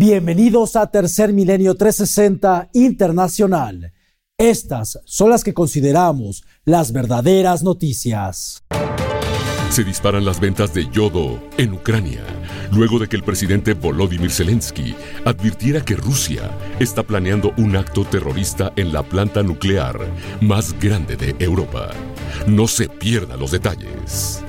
Bienvenidos a Tercer Milenio 360 Internacional. Estas son las que consideramos las verdaderas noticias. Se disparan las ventas de yodo en Ucrania, luego de que el presidente Volodymyr Zelensky advirtiera que Rusia está planeando un acto terrorista en la planta nuclear más grande de Europa. No se pierdan los detalles.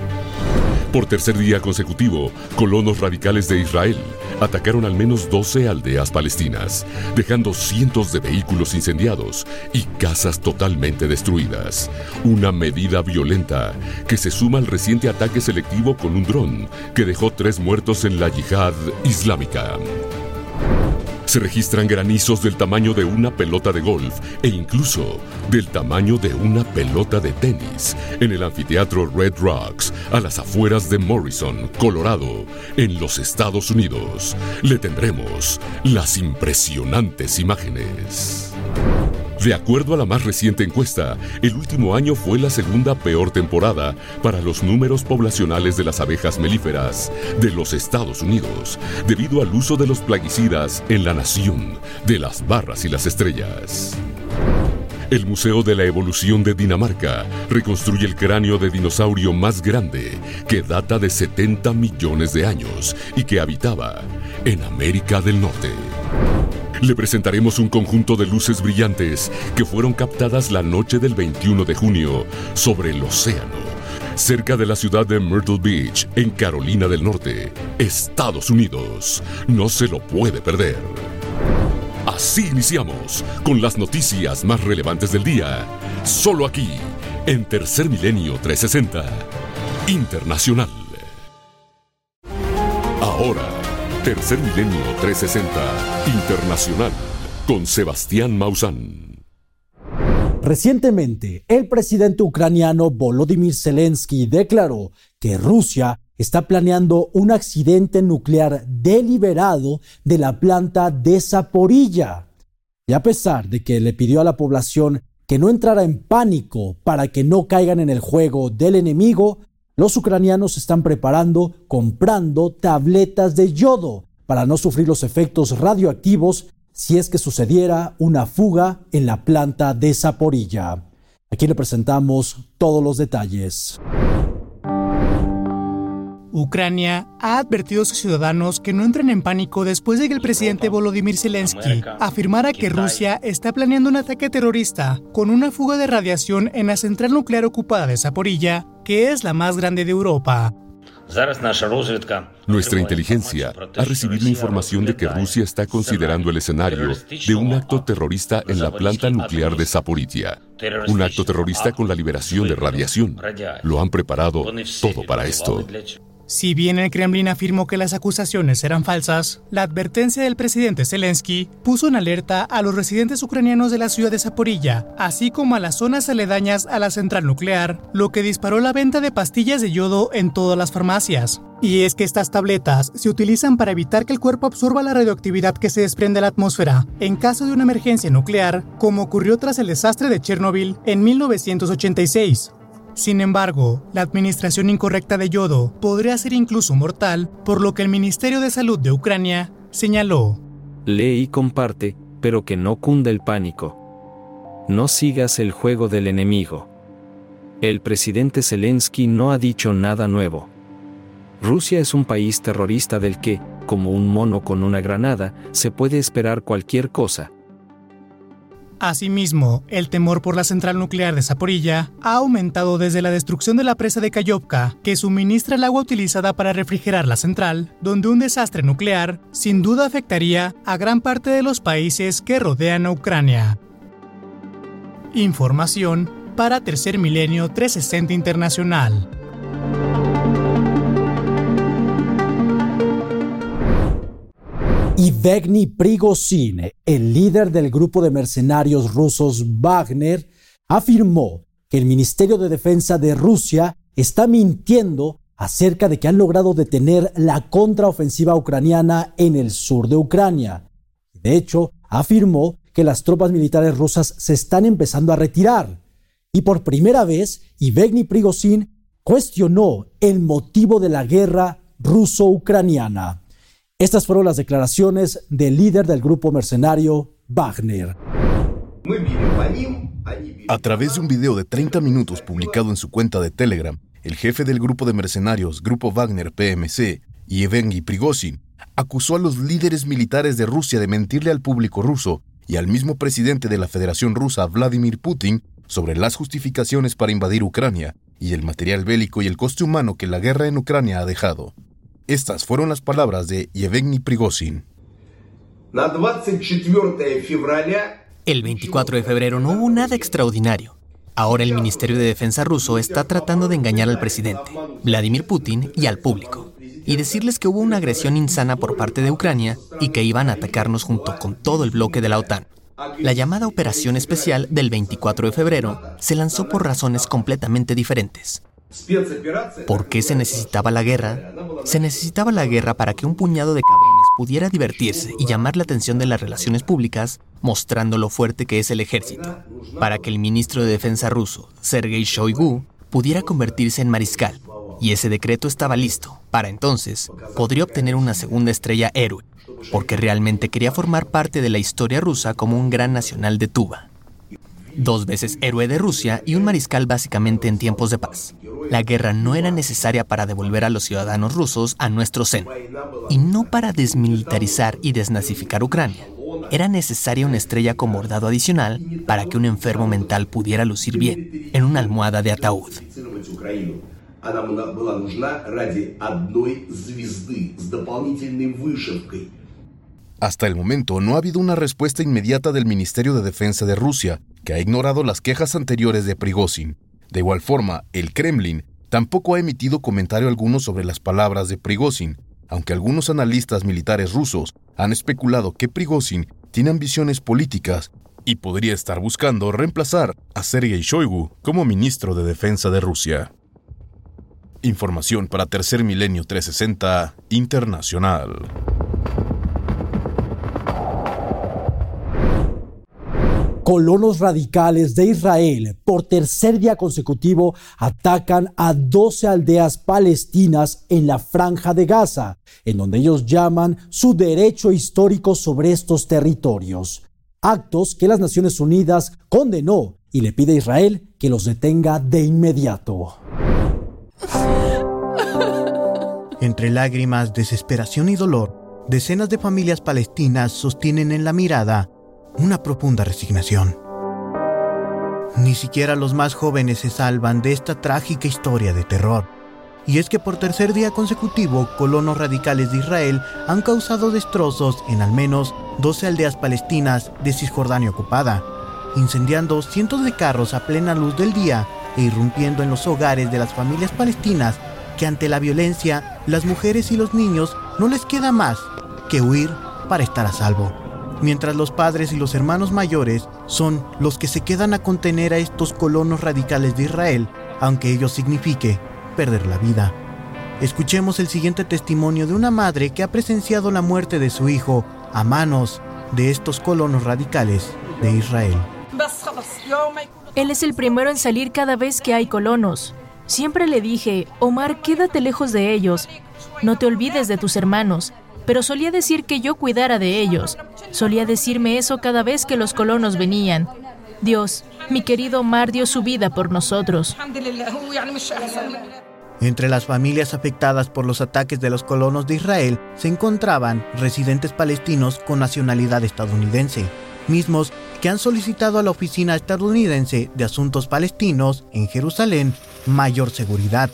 Por tercer día consecutivo, colonos radicales de Israel atacaron al menos 12 aldeas palestinas, dejando cientos de vehículos incendiados y casas totalmente destruidas. Una medida violenta que se suma al reciente ataque selectivo con un dron que dejó tres muertos en la yihad islámica. Se registran granizos del tamaño de una pelota de golf e incluso del tamaño de una pelota de tenis en el anfiteatro Red Rocks, a las afueras de Morrison, Colorado, en los Estados Unidos. Le tendremos las impresionantes imágenes. De acuerdo a la más reciente encuesta, el último año fue la segunda peor temporada para los números poblacionales de las abejas melíferas de los Estados Unidos, debido al uso de los plaguicidas en la nación de las barras y las estrellas. El Museo de la Evolución de Dinamarca reconstruye el cráneo de dinosaurio más grande que data de 70 millones de años y que habitaba en América del Norte. Le presentaremos un conjunto de luces brillantes que fueron captadas la noche del 21 de junio sobre el océano, cerca de la ciudad de Myrtle Beach, en Carolina del Norte, Estados Unidos. No se lo puede perder. Así iniciamos con las noticias más relevantes del día, solo aquí, en Tercer Milenio 360 Internacional. Ahora Tercer Milenio 360 Internacional con Sebastián Maussan. Recientemente, el presidente ucraniano Volodymyr Zelensky declaró que Rusia está planeando un accidente nuclear deliberado de la planta de Zaporilla. Y a pesar de que le pidió a la población que no entrara en pánico para que no caigan en el juego del enemigo, los ucranianos están preparando comprando tabletas de yodo para no sufrir los efectos radioactivos si es que sucediera una fuga en la planta de Zaporilla. Aquí le presentamos todos los detalles. Ucrania ha advertido a sus ciudadanos que no entren en pánico después de que el presidente Volodymyr Zelensky afirmara que Rusia está planeando un ataque terrorista con una fuga de radiación en la central nuclear ocupada de Zaporilla que es la más grande de Europa. Nuestra inteligencia ha recibido información de que Rusia está considerando el escenario de un acto terrorista en la planta nuclear de Zaporizhia. Un acto terrorista con la liberación de radiación. Lo han preparado todo para esto. Si bien el Kremlin afirmó que las acusaciones eran falsas, la advertencia del presidente Zelensky puso en alerta a los residentes ucranianos de la ciudad de Zaporilla, así como a las zonas aledañas a la central nuclear, lo que disparó la venta de pastillas de yodo en todas las farmacias. Y es que estas tabletas se utilizan para evitar que el cuerpo absorba la radioactividad que se desprende de la atmósfera en caso de una emergencia nuclear, como ocurrió tras el desastre de Chernobyl en 1986. Sin embargo, la administración incorrecta de yodo podría ser incluso mortal, por lo que el Ministerio de Salud de Ucrania señaló. Lee y comparte, pero que no cunda el pánico. No sigas el juego del enemigo. El presidente Zelensky no ha dicho nada nuevo. Rusia es un país terrorista del que, como un mono con una granada, se puede esperar cualquier cosa, Asimismo, el temor por la central nuclear de Zaporilla ha aumentado desde la destrucción de la presa de Kayovka, que suministra el agua utilizada para refrigerar la central, donde un desastre nuclear sin duda afectaría a gran parte de los países que rodean a Ucrania. Información para Tercer Milenio 360 Internacional. Yevgeny Prigozhin, el líder del grupo de mercenarios rusos Wagner, afirmó que el Ministerio de Defensa de Rusia está mintiendo acerca de que han logrado detener la contraofensiva ucraniana en el sur de Ucrania. De hecho, afirmó que las tropas militares rusas se están empezando a retirar. Y por primera vez, Yevgeny Prigozhin cuestionó el motivo de la guerra ruso-ucraniana. Estas fueron las declaraciones del líder del grupo mercenario Wagner. A través de un video de 30 minutos publicado en su cuenta de Telegram, el jefe del grupo de mercenarios Grupo Wagner PMC, Yevgeny Prigozhin, acusó a los líderes militares de Rusia de mentirle al público ruso y al mismo presidente de la Federación Rusa, Vladimir Putin, sobre las justificaciones para invadir Ucrania y el material bélico y el coste humano que la guerra en Ucrania ha dejado. Estas fueron las palabras de Yevgeny Prigozhin. El 24 de febrero no hubo nada extraordinario. Ahora el Ministerio de Defensa ruso está tratando de engañar al presidente, Vladimir Putin, y al público, y decirles que hubo una agresión insana por parte de Ucrania y que iban a atacarnos junto con todo el bloque de la OTAN. La llamada Operación Especial del 24 de febrero se lanzó por razones completamente diferentes. ¿Por qué se necesitaba la guerra? Se necesitaba la guerra para que un puñado de cabrones pudiera divertirse y llamar la atención de las relaciones públicas, mostrando lo fuerte que es el ejército, para que el ministro de Defensa ruso, Sergei Shoigu, pudiera convertirse en mariscal. Y ese decreto estaba listo. Para entonces, podría obtener una segunda estrella héroe, porque realmente quería formar parte de la historia rusa como un gran nacional de Tuba dos veces héroe de Rusia y un mariscal básicamente en tiempos de paz. La guerra no era necesaria para devolver a los ciudadanos rusos a nuestro seno, y no para desmilitarizar y desnazificar Ucrania. Era necesaria una estrella con bordado adicional para que un enfermo mental pudiera lucir bien en una almohada de ataúd. Hasta el momento no ha habido una respuesta inmediata del Ministerio de Defensa de Rusia, que ha ignorado las quejas anteriores de Prigozhin. De igual forma, el Kremlin tampoco ha emitido comentario alguno sobre las palabras de Prigozhin, aunque algunos analistas militares rusos han especulado que Prigozhin tiene ambiciones políticas y podría estar buscando reemplazar a Sergei Shoigu como ministro de Defensa de Rusia. Información para Tercer Milenio 360 Internacional. Colonos radicales de Israel por tercer día consecutivo atacan a 12 aldeas palestinas en la franja de Gaza, en donde ellos llaman su derecho histórico sobre estos territorios. Actos que las Naciones Unidas condenó y le pide a Israel que los detenga de inmediato. Entre lágrimas, desesperación y dolor, decenas de familias palestinas sostienen en la mirada una profunda resignación. Ni siquiera los más jóvenes se salvan de esta trágica historia de terror. Y es que por tercer día consecutivo, colonos radicales de Israel han causado destrozos en al menos 12 aldeas palestinas de Cisjordania ocupada, incendiando cientos de carros a plena luz del día e irrumpiendo en los hogares de las familias palestinas que ante la violencia, las mujeres y los niños no les queda más que huir para estar a salvo mientras los padres y los hermanos mayores son los que se quedan a contener a estos colonos radicales de Israel, aunque ello signifique perder la vida. Escuchemos el siguiente testimonio de una madre que ha presenciado la muerte de su hijo a manos de estos colonos radicales de Israel. Él es el primero en salir cada vez que hay colonos. Siempre le dije, Omar, quédate lejos de ellos. No te olvides de tus hermanos pero solía decir que yo cuidara de ellos. Solía decirme eso cada vez que los colonos venían. Dios, mi querido Omar dio su vida por nosotros. Entre las familias afectadas por los ataques de los colonos de Israel se encontraban residentes palestinos con nacionalidad estadounidense, mismos que han solicitado a la Oficina Estadounidense de Asuntos Palestinos en Jerusalén mayor seguridad.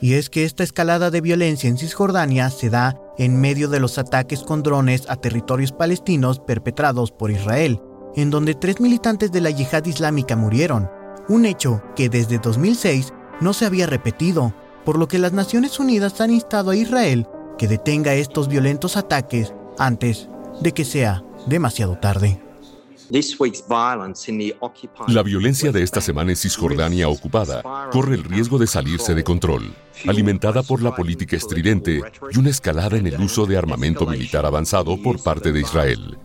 Y es que esta escalada de violencia en Cisjordania se da en medio de los ataques con drones a territorios palestinos perpetrados por Israel, en donde tres militantes de la yihad islámica murieron, un hecho que desde 2006 no se había repetido, por lo que las Naciones Unidas han instado a Israel que detenga estos violentos ataques antes de que sea demasiado tarde. La violencia de esta semana en Cisjordania ocupada corre el riesgo de salirse de control, alimentada por la política estridente y una escalada en el uso de armamento militar avanzado por parte de Israel.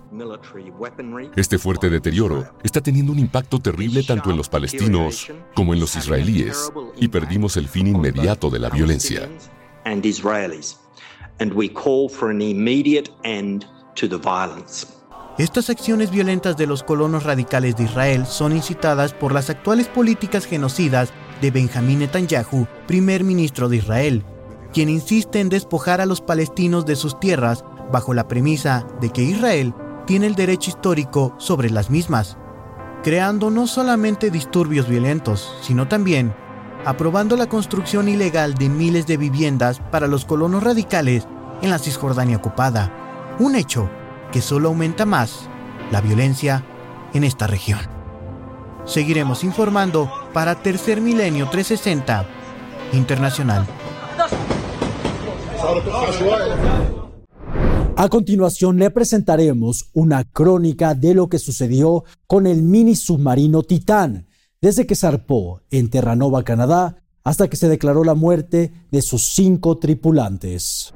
Este fuerte deterioro está teniendo un impacto terrible tanto en los palestinos como en los israelíes y perdimos el fin inmediato de la violencia. and we call for an immediate end to the violence. Estas acciones violentas de los colonos radicales de Israel son incitadas por las actuales políticas genocidas de Benjamín Netanyahu, primer ministro de Israel, quien insiste en despojar a los palestinos de sus tierras bajo la premisa de que Israel tiene el derecho histórico sobre las mismas, creando no solamente disturbios violentos, sino también aprobando la construcción ilegal de miles de viviendas para los colonos radicales en la Cisjordania ocupada, un hecho que solo aumenta más la violencia en esta región. Seguiremos informando para Tercer Milenio 360 Internacional. A continuación le presentaremos una crónica de lo que sucedió con el mini submarino Titán, desde que zarpó en Terranova, Canadá, hasta que se declaró la muerte de sus cinco tripulantes.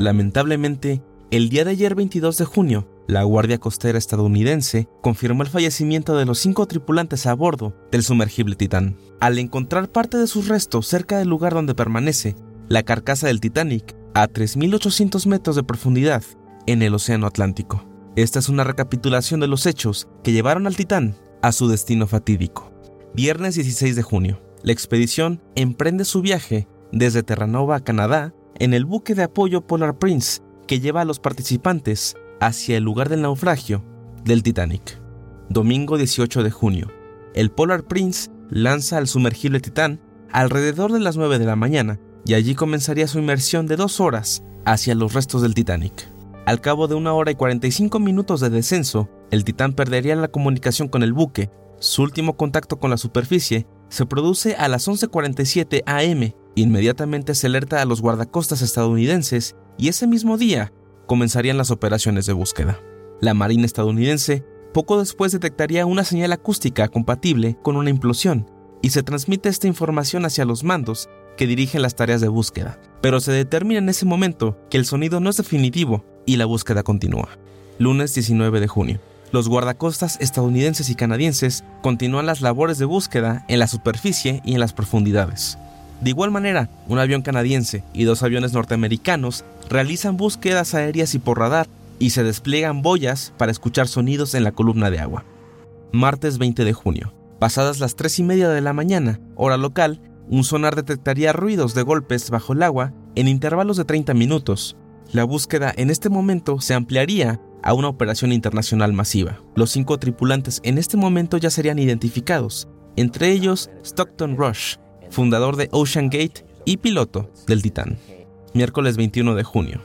Lamentablemente, el día de ayer 22 de junio, la Guardia Costera estadounidense confirmó el fallecimiento de los cinco tripulantes a bordo del sumergible Titán, al encontrar parte de sus restos cerca del lugar donde permanece la carcasa del Titanic a 3.800 metros de profundidad en el Océano Atlántico. Esta es una recapitulación de los hechos que llevaron al Titán a su destino fatídico. Viernes 16 de junio, la expedición emprende su viaje desde Terranova, Canadá, en el buque de apoyo Polar Prince que lleva a los participantes hacia el lugar del naufragio del Titanic. Domingo 18 de junio, el Polar Prince lanza al sumergible Titán alrededor de las 9 de la mañana y allí comenzaría su inmersión de dos horas hacia los restos del Titanic. Al cabo de una hora y 45 minutos de descenso, el Titán perdería la comunicación con el buque. Su último contacto con la superficie se produce a las 11.47 am Inmediatamente se alerta a los guardacostas estadounidenses y ese mismo día comenzarían las operaciones de búsqueda. La Marina estadounidense poco después detectaría una señal acústica compatible con una implosión y se transmite esta información hacia los mandos que dirigen las tareas de búsqueda, pero se determina en ese momento que el sonido no es definitivo y la búsqueda continúa. Lunes 19 de junio. Los guardacostas estadounidenses y canadienses continúan las labores de búsqueda en la superficie y en las profundidades. De igual manera, un avión canadiense y dos aviones norteamericanos realizan búsquedas aéreas y por radar y se despliegan boyas para escuchar sonidos en la columna de agua. Martes 20 de junio. Pasadas las 3 y media de la mañana, hora local, un sonar detectaría ruidos de golpes bajo el agua en intervalos de 30 minutos. La búsqueda en este momento se ampliaría a una operación internacional masiva. Los cinco tripulantes en este momento ya serían identificados, entre ellos Stockton Rush, fundador de Ocean Gate y piloto del Titán. Miércoles 21 de junio.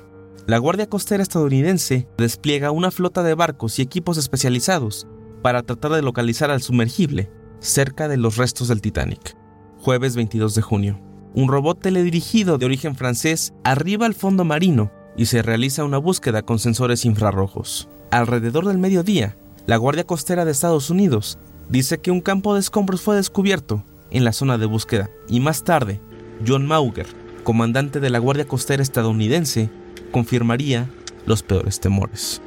La Guardia Costera estadounidense despliega una flota de barcos y equipos especializados para tratar de localizar al sumergible cerca de los restos del Titanic. Jueves 22 de junio. Un robot teledirigido de origen francés arriba al fondo marino y se realiza una búsqueda con sensores infrarrojos. Alrededor del mediodía, la Guardia Costera de Estados Unidos dice que un campo de escombros fue descubierto en la zona de búsqueda y más tarde, John Mauger, comandante de la Guardia Costera estadounidense, confirmaría los peores temores.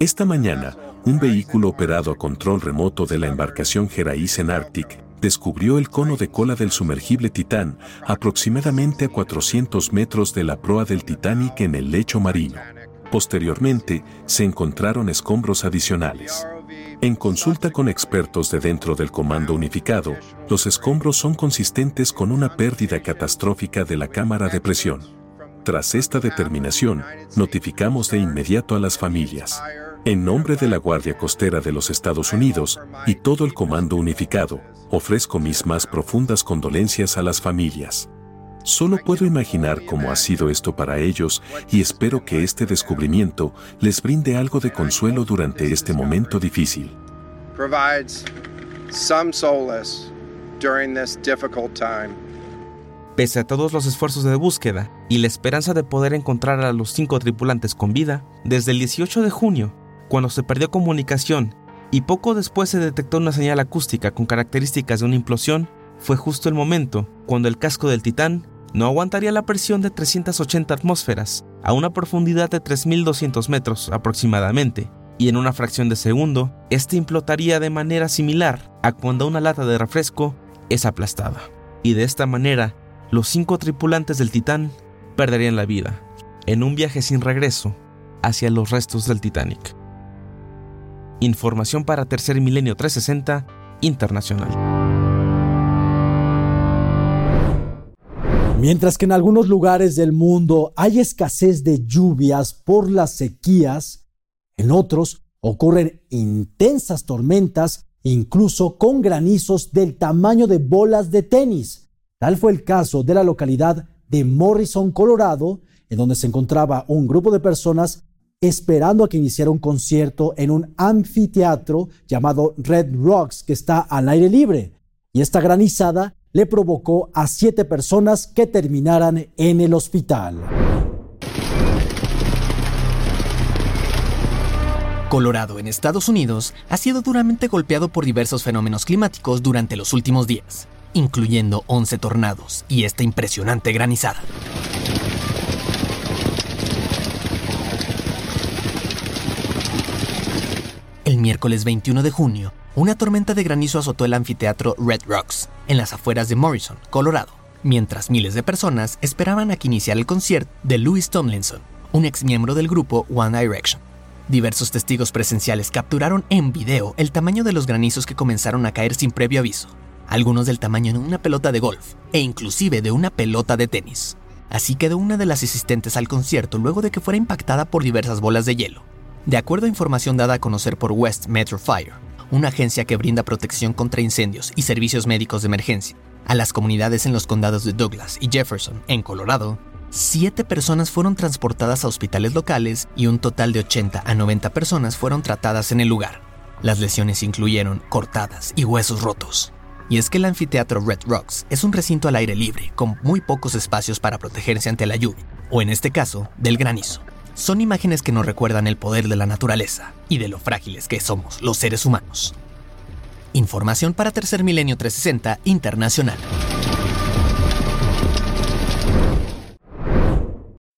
Esta mañana, un vehículo operado a control remoto de la embarcación Geraisen Arctic descubrió el cono de cola del sumergible Titán aproximadamente a 400 metros de la proa del Titanic en el lecho marino. Posteriormente, se encontraron escombros adicionales. En consulta con expertos de dentro del Comando Unificado, los escombros son consistentes con una pérdida catastrófica de la cámara de presión. Tras esta determinación, notificamos de inmediato a las familias. En nombre de la Guardia Costera de los Estados Unidos y todo el Comando Unificado, ofrezco mis más profundas condolencias a las familias. Solo puedo imaginar cómo ha sido esto para ellos y espero que este descubrimiento les brinde algo de consuelo durante este momento difícil. Pese a todos los esfuerzos de búsqueda y la esperanza de poder encontrar a los cinco tripulantes con vida, desde el 18 de junio, cuando se perdió comunicación y poco después se detectó una señal acústica con características de una implosión, fue justo el momento cuando el casco del Titán no aguantaría la presión de 380 atmósferas a una profundidad de 3.200 metros aproximadamente, y en una fracción de segundo, este implotaría de manera similar a cuando una lata de refresco es aplastada. Y de esta manera, los cinco tripulantes del Titán perderían la vida en un viaje sin regreso hacia los restos del Titanic. Información para Tercer Milenio 360 Internacional. Mientras que en algunos lugares del mundo hay escasez de lluvias por las sequías, en otros ocurren intensas tormentas, incluso con granizos del tamaño de bolas de tenis. Tal fue el caso de la localidad de Morrison, Colorado, en donde se encontraba un grupo de personas esperando a que iniciara un concierto en un anfiteatro llamado Red Rocks, que está al aire libre. Y esta granizada le provocó a siete personas que terminaran en el hospital. Colorado, en Estados Unidos, ha sido duramente golpeado por diversos fenómenos climáticos durante los últimos días, incluyendo 11 tornados y esta impresionante granizada. El miércoles 21 de junio, una tormenta de granizo azotó el anfiteatro Red Rocks, en las afueras de Morrison, Colorado, mientras miles de personas esperaban a que iniciara el concierto de Louis Tomlinson, un ex miembro del grupo One Direction. Diversos testigos presenciales capturaron en video el tamaño de los granizos que comenzaron a caer sin previo aviso, algunos del tamaño de una pelota de golf e inclusive de una pelota de tenis. Así quedó una de las asistentes al concierto luego de que fuera impactada por diversas bolas de hielo. De acuerdo a información dada a conocer por West Metro Fire, una agencia que brinda protección contra incendios y servicios médicos de emergencia a las comunidades en los condados de Douglas y Jefferson, en Colorado, Siete personas fueron transportadas a hospitales locales y un total de 80 a 90 personas fueron tratadas en el lugar. Las lesiones incluyeron cortadas y huesos rotos. Y es que el anfiteatro Red Rocks es un recinto al aire libre, con muy pocos espacios para protegerse ante la lluvia, o en este caso, del granizo. Son imágenes que nos recuerdan el poder de la naturaleza y de lo frágiles que somos los seres humanos. Información para Tercer Milenio 360 Internacional.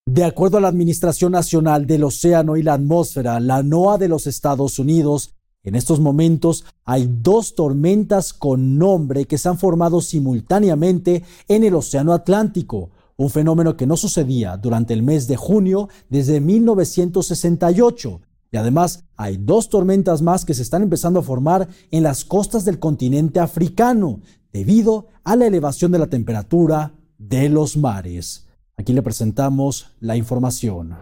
De acuerdo a la Administración Nacional del Océano y la Atmósfera, la NOAA de los Estados Unidos, en estos momentos hay dos tormentas con nombre que se han formado simultáneamente en el Océano Atlántico, un fenómeno que no sucedía durante el mes de junio desde 1968. Y además hay dos tormentas más que se están empezando a formar en las costas del continente africano debido a la elevación de la temperatura de los mares. Aquí le presentamos la información.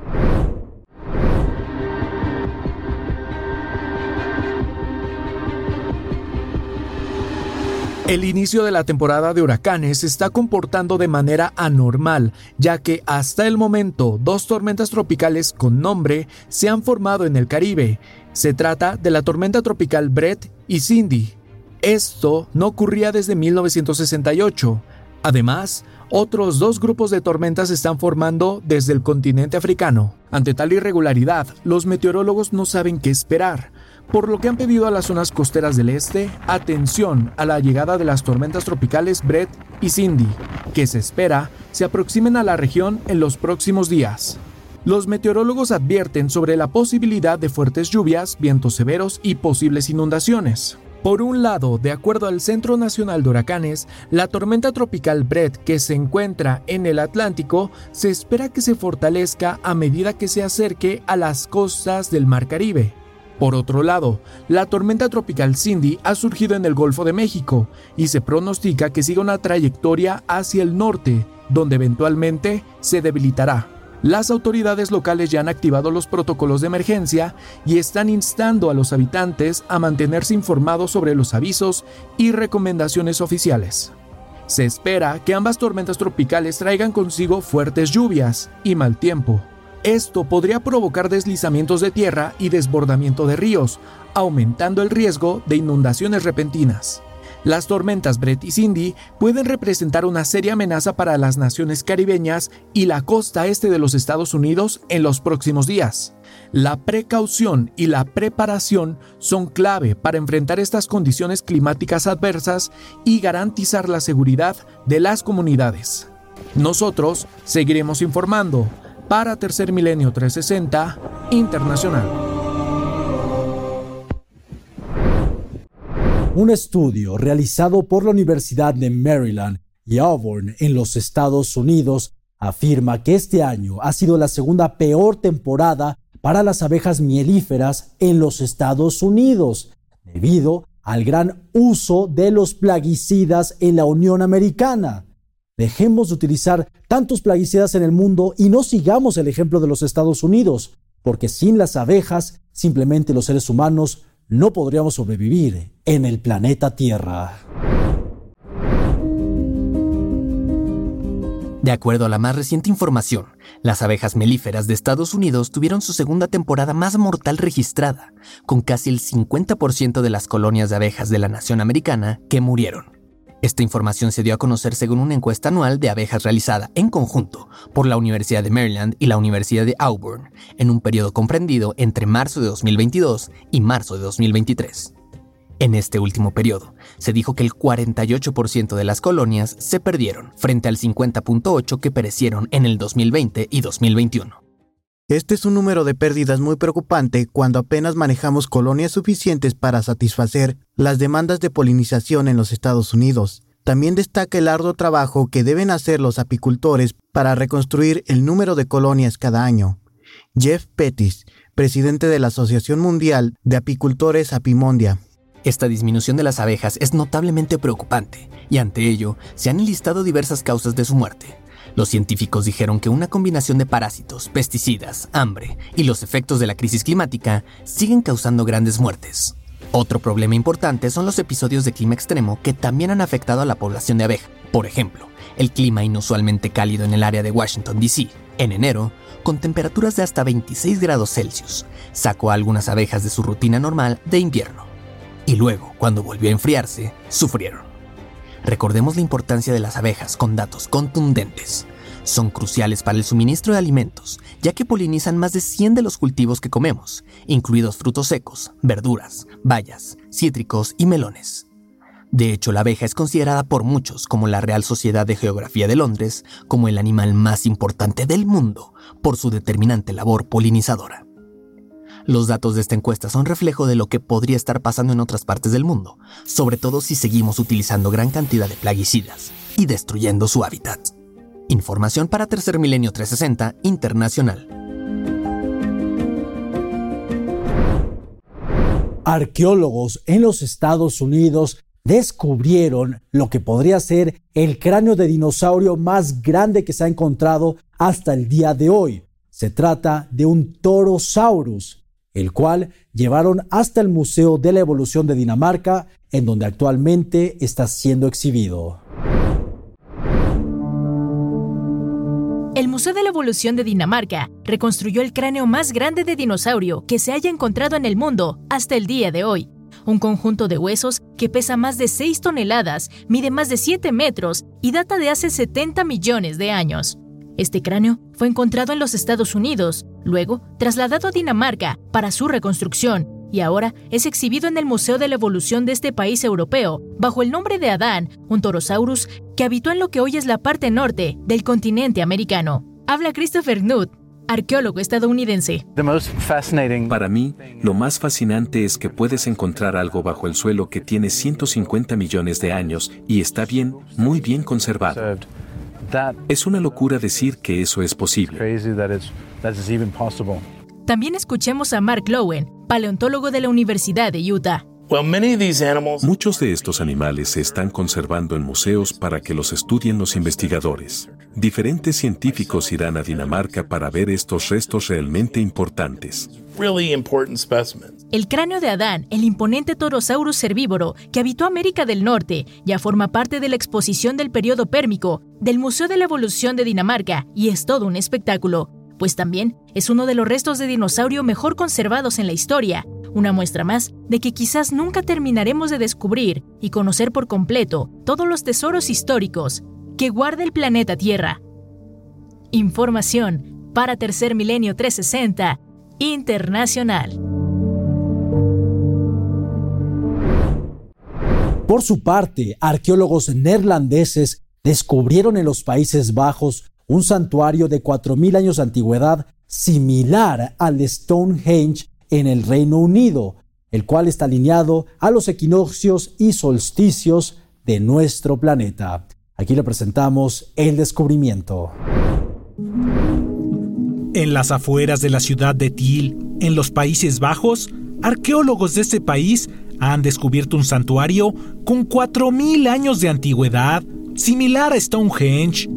El inicio de la temporada de huracanes se está comportando de manera anormal, ya que hasta el momento dos tormentas tropicales con nombre se han formado en el Caribe. Se trata de la tormenta tropical Brett y Cindy. Esto no ocurría desde 1968. Además, otros dos grupos de tormentas se están formando desde el continente africano. Ante tal irregularidad, los meteorólogos no saben qué esperar, por lo que han pedido a las zonas costeras del este atención a la llegada de las tormentas tropicales Brett y Cindy, que se espera se aproximen a la región en los próximos días. Los meteorólogos advierten sobre la posibilidad de fuertes lluvias, vientos severos y posibles inundaciones. Por un lado, de acuerdo al Centro Nacional de Huracanes, la tormenta tropical Brett que se encuentra en el Atlántico se espera que se fortalezca a medida que se acerque a las costas del Mar Caribe. Por otro lado, la tormenta tropical Cindy ha surgido en el Golfo de México y se pronostica que siga una trayectoria hacia el norte, donde eventualmente se debilitará. Las autoridades locales ya han activado los protocolos de emergencia y están instando a los habitantes a mantenerse informados sobre los avisos y recomendaciones oficiales. Se espera que ambas tormentas tropicales traigan consigo fuertes lluvias y mal tiempo. Esto podría provocar deslizamientos de tierra y desbordamiento de ríos, aumentando el riesgo de inundaciones repentinas. Las tormentas Brett y Cindy pueden representar una seria amenaza para las naciones caribeñas y la costa este de los Estados Unidos en los próximos días. La precaución y la preparación son clave para enfrentar estas condiciones climáticas adversas y garantizar la seguridad de las comunidades. Nosotros seguiremos informando para Tercer Milenio 360 Internacional. Un estudio realizado por la Universidad de Maryland y Auburn en los Estados Unidos afirma que este año ha sido la segunda peor temporada para las abejas mielíferas en los Estados Unidos, debido al gran uso de los plaguicidas en la Unión Americana. Dejemos de utilizar tantos plaguicidas en el mundo y no sigamos el ejemplo de los Estados Unidos, porque sin las abejas, simplemente los seres humanos no podríamos sobrevivir en el planeta Tierra. De acuerdo a la más reciente información, las abejas melíferas de Estados Unidos tuvieron su segunda temporada más mortal registrada, con casi el 50% de las colonias de abejas de la nación americana que murieron. Esta información se dio a conocer según una encuesta anual de abejas realizada en conjunto por la Universidad de Maryland y la Universidad de Auburn, en un periodo comprendido entre marzo de 2022 y marzo de 2023. En este último periodo, se dijo que el 48% de las colonias se perdieron, frente al 50.8% que perecieron en el 2020 y 2021. Este es un número de pérdidas muy preocupante cuando apenas manejamos colonias suficientes para satisfacer las demandas de polinización en los Estados Unidos. También destaca el arduo trabajo que deben hacer los apicultores para reconstruir el número de colonias cada año. Jeff Pettis, presidente de la Asociación Mundial de Apicultores Apimondia. Esta disminución de las abejas es notablemente preocupante, y ante ello se han enlistado diversas causas de su muerte. Los científicos dijeron que una combinación de parásitos, pesticidas, hambre y los efectos de la crisis climática siguen causando grandes muertes. Otro problema importante son los episodios de clima extremo que también han afectado a la población de abeja. Por ejemplo, el clima inusualmente cálido en el área de Washington, D.C., en enero, con temperaturas de hasta 26 grados Celsius, sacó a algunas abejas de su rutina normal de invierno. Y luego, cuando volvió a enfriarse, sufrieron. Recordemos la importancia de las abejas con datos contundentes. Son cruciales para el suministro de alimentos, ya que polinizan más de 100 de los cultivos que comemos, incluidos frutos secos, verduras, bayas, cítricos y melones. De hecho, la abeja es considerada por muchos, como la Real Sociedad de Geografía de Londres, como el animal más importante del mundo por su determinante labor polinizadora. Los datos de esta encuesta son reflejo de lo que podría estar pasando en otras partes del mundo, sobre todo si seguimos utilizando gran cantidad de plaguicidas y destruyendo su hábitat. Información para Tercer Milenio 360 Internacional. Arqueólogos en los Estados Unidos descubrieron lo que podría ser el cráneo de dinosaurio más grande que se ha encontrado hasta el día de hoy. Se trata de un Torosaurus, el cual llevaron hasta el Museo de la Evolución de Dinamarca, en donde actualmente está siendo exhibido. El Museo de la Evolución de Dinamarca reconstruyó el cráneo más grande de dinosaurio que se haya encontrado en el mundo hasta el día de hoy. Un conjunto de huesos que pesa más de 6 toneladas, mide más de 7 metros y data de hace 70 millones de años. Este cráneo fue encontrado en los Estados Unidos, luego trasladado a Dinamarca para su reconstrucción y ahora es exhibido en el Museo de la Evolución de este país europeo bajo el nombre de Adán, un torosaurus que habitó en lo que hoy es la parte norte del continente americano. Habla Christopher Knuth, arqueólogo estadounidense. Para mí, lo más fascinante es que puedes encontrar algo bajo el suelo que tiene 150 millones de años y está bien, muy bien conservado. Es una locura decir que eso es posible. También escuchemos a Mark Lowen, paleontólogo de la Universidad de Utah. Muchos de estos animales se están conservando en museos para que los estudien los investigadores. Diferentes científicos irán a Dinamarca para ver estos restos realmente importantes. El cráneo de Adán, el imponente torosaurus herbívoro que habitó América del Norte, ya forma parte de la exposición del periodo pérmico del Museo de la Evolución de Dinamarca y es todo un espectáculo, pues también es uno de los restos de dinosaurio mejor conservados en la historia una muestra más de que quizás nunca terminaremos de descubrir y conocer por completo todos los tesoros históricos que guarda el planeta Tierra. Información para Tercer Milenio 360 Internacional. Por su parte, arqueólogos neerlandeses descubrieron en los Países Bajos un santuario de 4.000 años de antigüedad similar al Stonehenge en el Reino Unido. el cual está alineado a los equinoccios y solsticios de nuestro planeta. Aquí le presentamos el descubrimiento. En las afueras de la ciudad de Tiel, en los Países Bajos, arqueólogos de este país han descubierto un santuario con 4.000 años de antigüedad, similar a Stonehenge.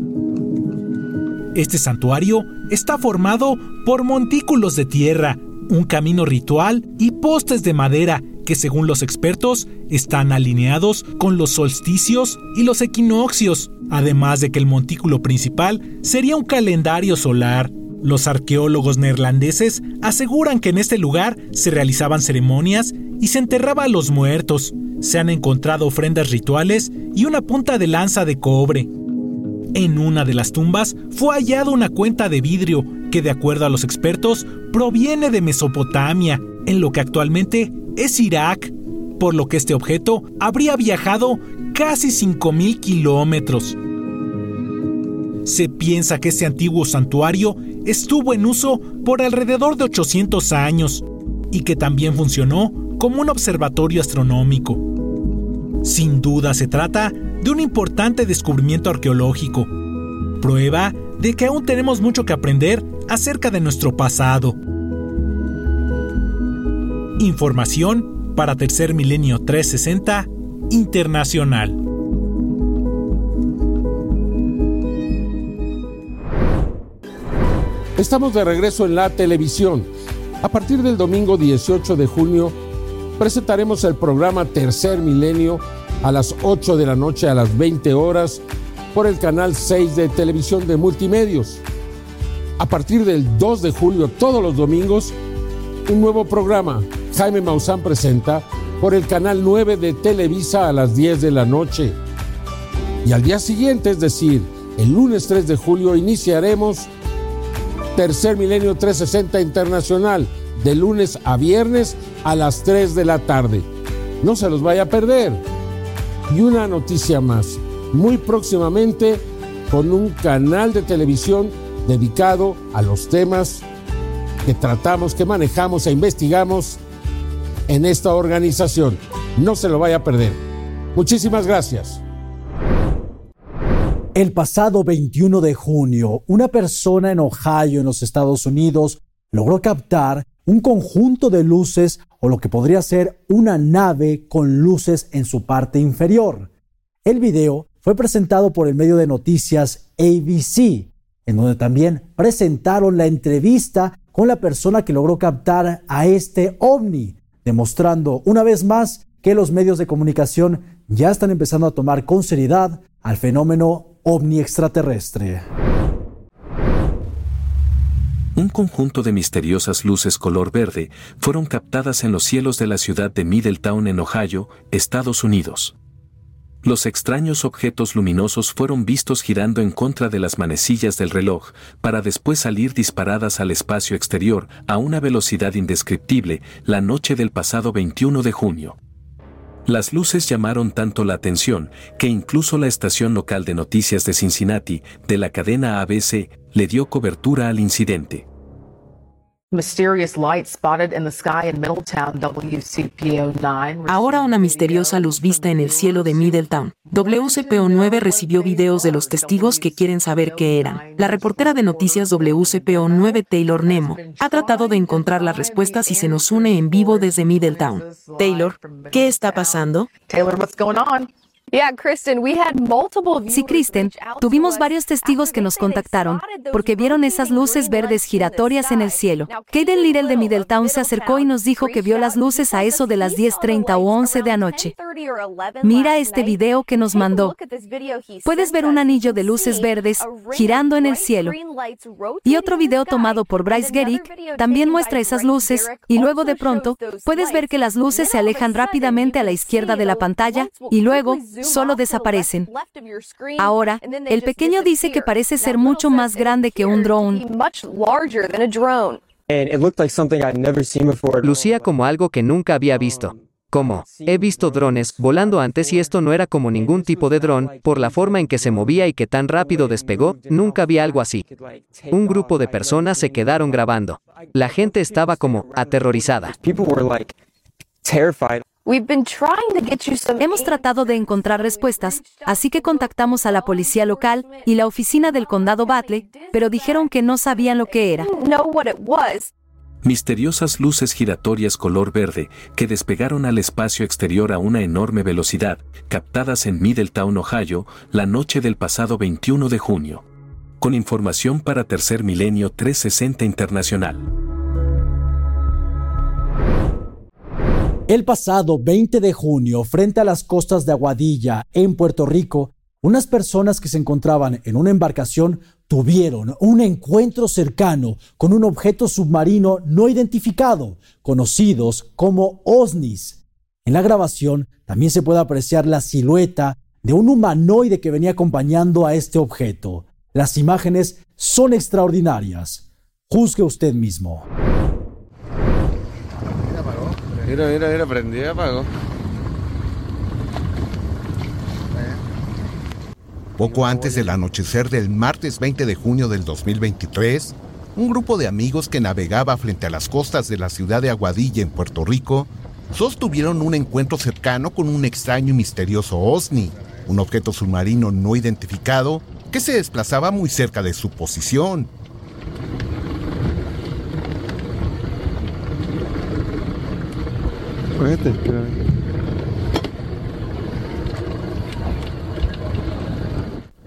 Este santuario está formado por montículos de tierra, un camino ritual y postes de madera que según los expertos están alineados con los solsticios y los equinoccios, además de que el montículo principal sería un calendario solar. Los arqueólogos neerlandeses aseguran que en este lugar se realizaban ceremonias y se enterraba a los muertos. Se han encontrado ofrendas rituales y una punta de lanza de cobre. En una de las tumbas fue hallada una cuenta de vidrio que de acuerdo a los expertos proviene de Mesopotamia, en lo que actualmente es Irak, por lo que este objeto habría viajado casi 5.000 kilómetros. Se piensa que este antiguo santuario estuvo en uso por alrededor de 800 años y que también funcionó como un observatorio astronómico. Sin duda se trata de un importante descubrimiento arqueológico, prueba de que aún tenemos mucho que aprender acerca de nuestro pasado. Información para Tercer Milenio 360 Internacional. Estamos de regreso en la televisión. A partir del domingo 18 de junio presentaremos el programa Tercer Milenio a las 8 de la noche a las 20 horas por el canal 6 de televisión de multimedios. A partir del 2 de julio, todos los domingos, un nuevo programa, Jaime Maussan presenta, por el canal 9 de Televisa a las 10 de la noche. Y al día siguiente, es decir, el lunes 3 de julio, iniciaremos Tercer Milenio 360 Internacional, de lunes a viernes a las 3 de la tarde. No se los vaya a perder. Y una noticia más, muy próximamente con un canal de televisión dedicado a los temas que tratamos, que manejamos e investigamos en esta organización. No se lo vaya a perder. Muchísimas gracias. El pasado 21 de junio, una persona en Ohio, en los Estados Unidos, logró captar un conjunto de luces o lo que podría ser una nave con luces en su parte inferior. El video fue presentado por el medio de noticias ABC, en donde también presentaron la entrevista con la persona que logró captar a este ovni, demostrando una vez más que los medios de comunicación ya están empezando a tomar con seriedad al fenómeno ovni extraterrestre. Un conjunto de misteriosas luces color verde fueron captadas en los cielos de la ciudad de Middletown en Ohio, Estados Unidos. Los extraños objetos luminosos fueron vistos girando en contra de las manecillas del reloj, para después salir disparadas al espacio exterior a una velocidad indescriptible la noche del pasado 21 de junio. Las luces llamaron tanto la atención que incluso la estación local de noticias de Cincinnati, de la cadena ABC, le dio cobertura al incidente. Ahora una misteriosa luz vista en el cielo de Middletown. WCPO9 recibió videos de los testigos que quieren saber qué eran. La reportera de noticias WCPO9 Taylor Nemo ha tratado de encontrar las respuestas y se nos une en vivo desde Middletown. Taylor, ¿qué está pasando? Taylor, what's going on? Sí, Kristen, tuvimos varios testigos que nos contactaron porque vieron esas luces verdes giratorias en el cielo. Kaden Little de Middletown se acercó y nos dijo que vio las luces a eso de las 10.30 o 11 de anoche. Mira este video que nos mandó. Puedes ver un anillo de luces verdes girando en el cielo. Y otro video tomado por Bryce Gerrick también muestra esas luces y luego de pronto puedes ver que las luces se alejan rápidamente a la izquierda de la pantalla y luego solo desaparecen. Ahora, el pequeño dice que parece ser mucho más grande que un drone. Lucía como algo que nunca había visto. Como, he visto drones volando antes y esto no era como ningún tipo de dron, por la forma en que se movía y que tan rápido despegó, nunca vi algo así. Un grupo de personas se quedaron grabando. La gente estaba como aterrorizada. Hemos tratado de encontrar respuestas, así que contactamos a la policía local y la oficina del condado Batley, pero dijeron que no sabían lo que era. Misteriosas luces giratorias color verde que despegaron al espacio exterior a una enorme velocidad, captadas en Middletown, Ohio, la noche del pasado 21 de junio. Con información para Tercer Milenio 360 Internacional. El pasado 20 de junio, frente a las costas de Aguadilla, en Puerto Rico, unas personas que se encontraban en una embarcación tuvieron un encuentro cercano con un objeto submarino no identificado, conocidos como OSNIs. En la grabación también se puede apreciar la silueta de un humanoide que venía acompañando a este objeto. Las imágenes son extraordinarias. Juzgue usted mismo. Mira, mira, mira, prendí y. Poco antes del anochecer del martes 20 de junio del 2023, un grupo de amigos que navegaba frente a las costas de la ciudad de Aguadilla en Puerto Rico sostuvieron un encuentro cercano con un extraño y misterioso OSNI, un objeto submarino no identificado que se desplazaba muy cerca de su posición.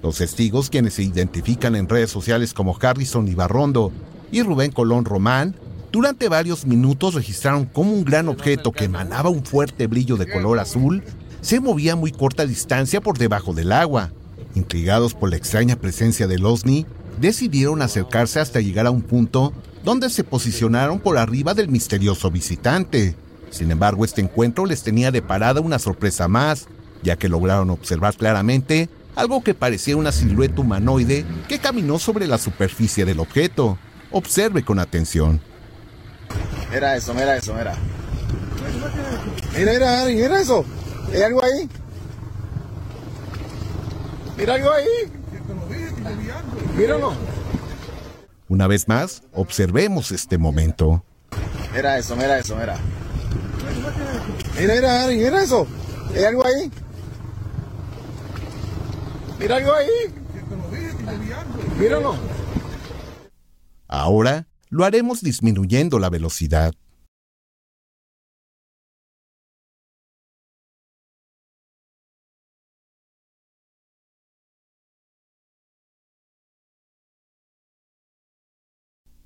Los testigos, quienes se identifican en redes sociales como Harrison Ibarrondo y Rubén Colón Román, durante varios minutos registraron cómo un gran objeto que emanaba un fuerte brillo de color azul se movía a muy corta distancia por debajo del agua. Intrigados por la extraña presencia del OSNI, decidieron acercarse hasta llegar a un punto donde se posicionaron por arriba del misterioso visitante. Sin embargo, este encuentro les tenía de parada una sorpresa más, ya que lograron observar claramente algo que parecía una silueta humanoide que caminó sobre la superficie del objeto. Observe con atención. Mira eso, mira eso, mira. Mira, mira, mira eso. ¿Hay algo ahí? Mira algo ahí. Míralo. Una vez más, observemos este momento. Mira eso, mira eso, mira. Mira, mira, Ari, mira eso. ¿Hay algo ahí? Mira algo ahí. Míralo. Ahora lo haremos disminuyendo la velocidad.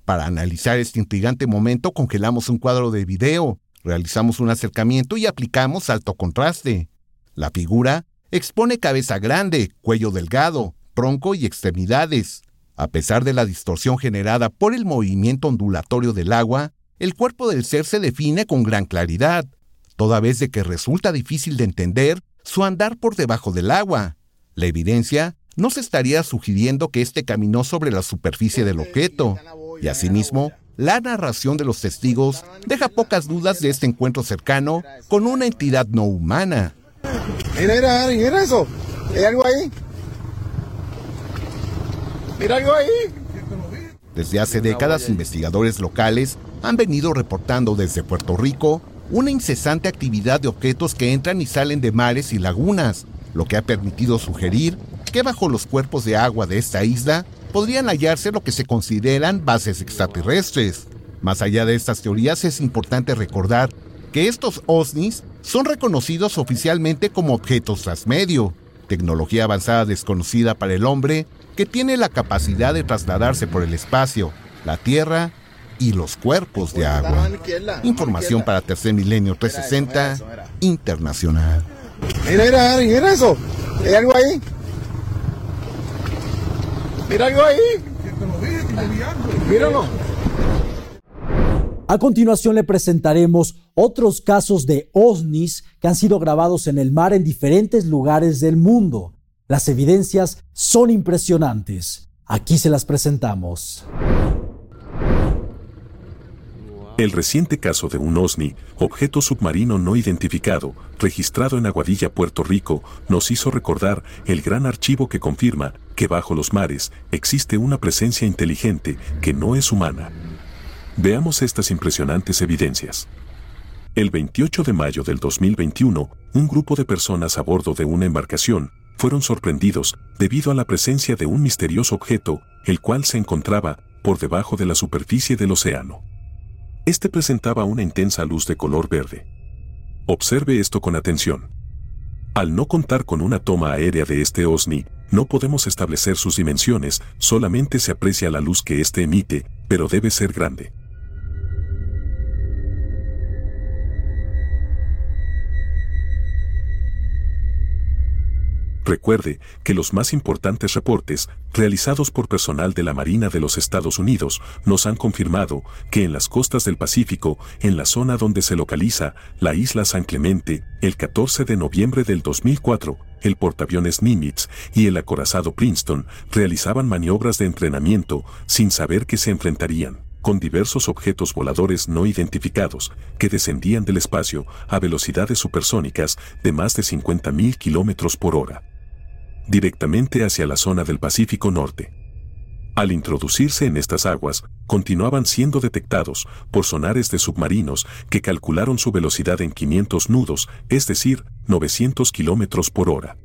Para analizar este intrigante momento congelamos un cuadro de video, realizamos un acercamiento y aplicamos alto contraste. La figura expone cabeza grande, cuello delgado, tronco y extremidades. A pesar de la distorsión generada por el movimiento ondulatorio del agua, el cuerpo del ser se define con gran claridad, toda vez de que resulta difícil de entender su andar por debajo del agua. La evidencia nos estaría sugiriendo que éste caminó sobre la superficie del objeto, y asimismo, la narración de los testigos deja pocas dudas de este encuentro cercano con una entidad no humana. Mira, mira, Ari, mira eso. ¿Hay algo ahí? Mira algo ahí. Desde hace décadas, investigadores locales han venido reportando desde Puerto Rico una incesante actividad de objetos que entran y salen de mares y lagunas, lo que ha permitido sugerir que bajo los cuerpos de agua de esta isla podrían hallarse lo que se consideran bases extraterrestres. Más allá de estas teorías, es importante recordar que estos OSNIs son reconocidos oficialmente como objetos transmedio, tecnología avanzada desconocida para el hombre que tiene la capacidad de trasladarse por el espacio, la Tierra y los cuerpos de agua. Información para Tercer Milenio 360 Internacional. Mira, mira, mira eso. ¿Hay algo ahí? Mira algo ahí. Míralo. A continuación le presentaremos otros casos de OSNIs que han sido grabados en el mar en diferentes lugares del mundo. Las evidencias son impresionantes. Aquí se las presentamos. El reciente caso de un OSNI, objeto submarino no identificado, registrado en Aguadilla, Puerto Rico, nos hizo recordar el gran archivo que confirma que bajo los mares existe una presencia inteligente que no es humana. Veamos estas impresionantes evidencias. El 28 de mayo del 2021, un grupo de personas a bordo de una embarcación fueron sorprendidos debido a la presencia de un misterioso objeto, el cual se encontraba por debajo de la superficie del océano. Este presentaba una intensa luz de color verde. Observe esto con atención. Al no contar con una toma aérea de este OSNI, no podemos establecer sus dimensiones, solamente se aprecia la luz que éste emite, pero debe ser grande. Recuerde que los más importantes reportes realizados por personal de la Marina de los Estados Unidos nos han confirmado que en las costas del Pacífico, en la zona donde se localiza la isla San Clemente, el 14 de noviembre del 2004, el portaaviones Nimitz y el acorazado Princeton realizaban maniobras de entrenamiento sin saber que se enfrentarían con diversos objetos voladores no identificados que descendían del espacio a velocidades supersónicas de más de 50.000 kilómetros por hora directamente hacia la zona del Pacífico Norte. Al introducirse en estas aguas, continuaban siendo detectados por sonares de submarinos que calcularon su velocidad en 500 nudos, es decir, 900 kilómetros por hora.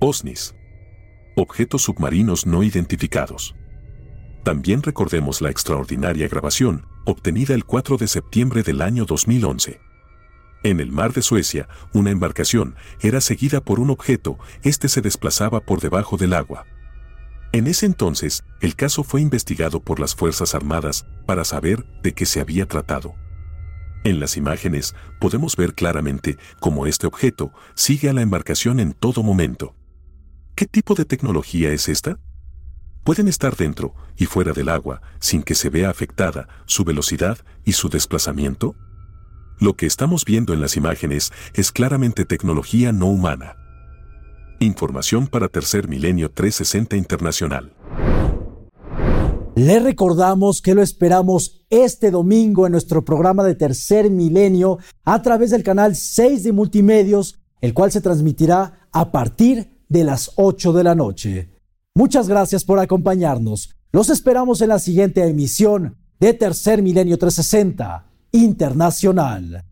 OSNIs. Objetos submarinos no identificados. También recordemos la extraordinaria grabación, obtenida el 4 de septiembre del año 2011. En el mar de Suecia, una embarcación era seguida por un objeto, este se desplazaba por debajo del agua. En ese entonces, el caso fue investigado por las Fuerzas Armadas para saber de qué se había tratado. En las imágenes podemos ver claramente cómo este objeto sigue a la embarcación en todo momento. ¿Qué tipo de tecnología es esta? Pueden estar dentro y fuera del agua sin que se vea afectada su velocidad y su desplazamiento. Lo que estamos viendo en las imágenes es claramente tecnología no humana. Información para Tercer Milenio 360 Internacional. Le recordamos que lo esperamos este domingo en nuestro programa de Tercer Milenio a través del canal 6 de Multimedios, el cual se transmitirá a partir de las 8 de la noche. Muchas gracias por acompañarnos. Los esperamos en la siguiente emisión de Tercer Milenio 360 internacional.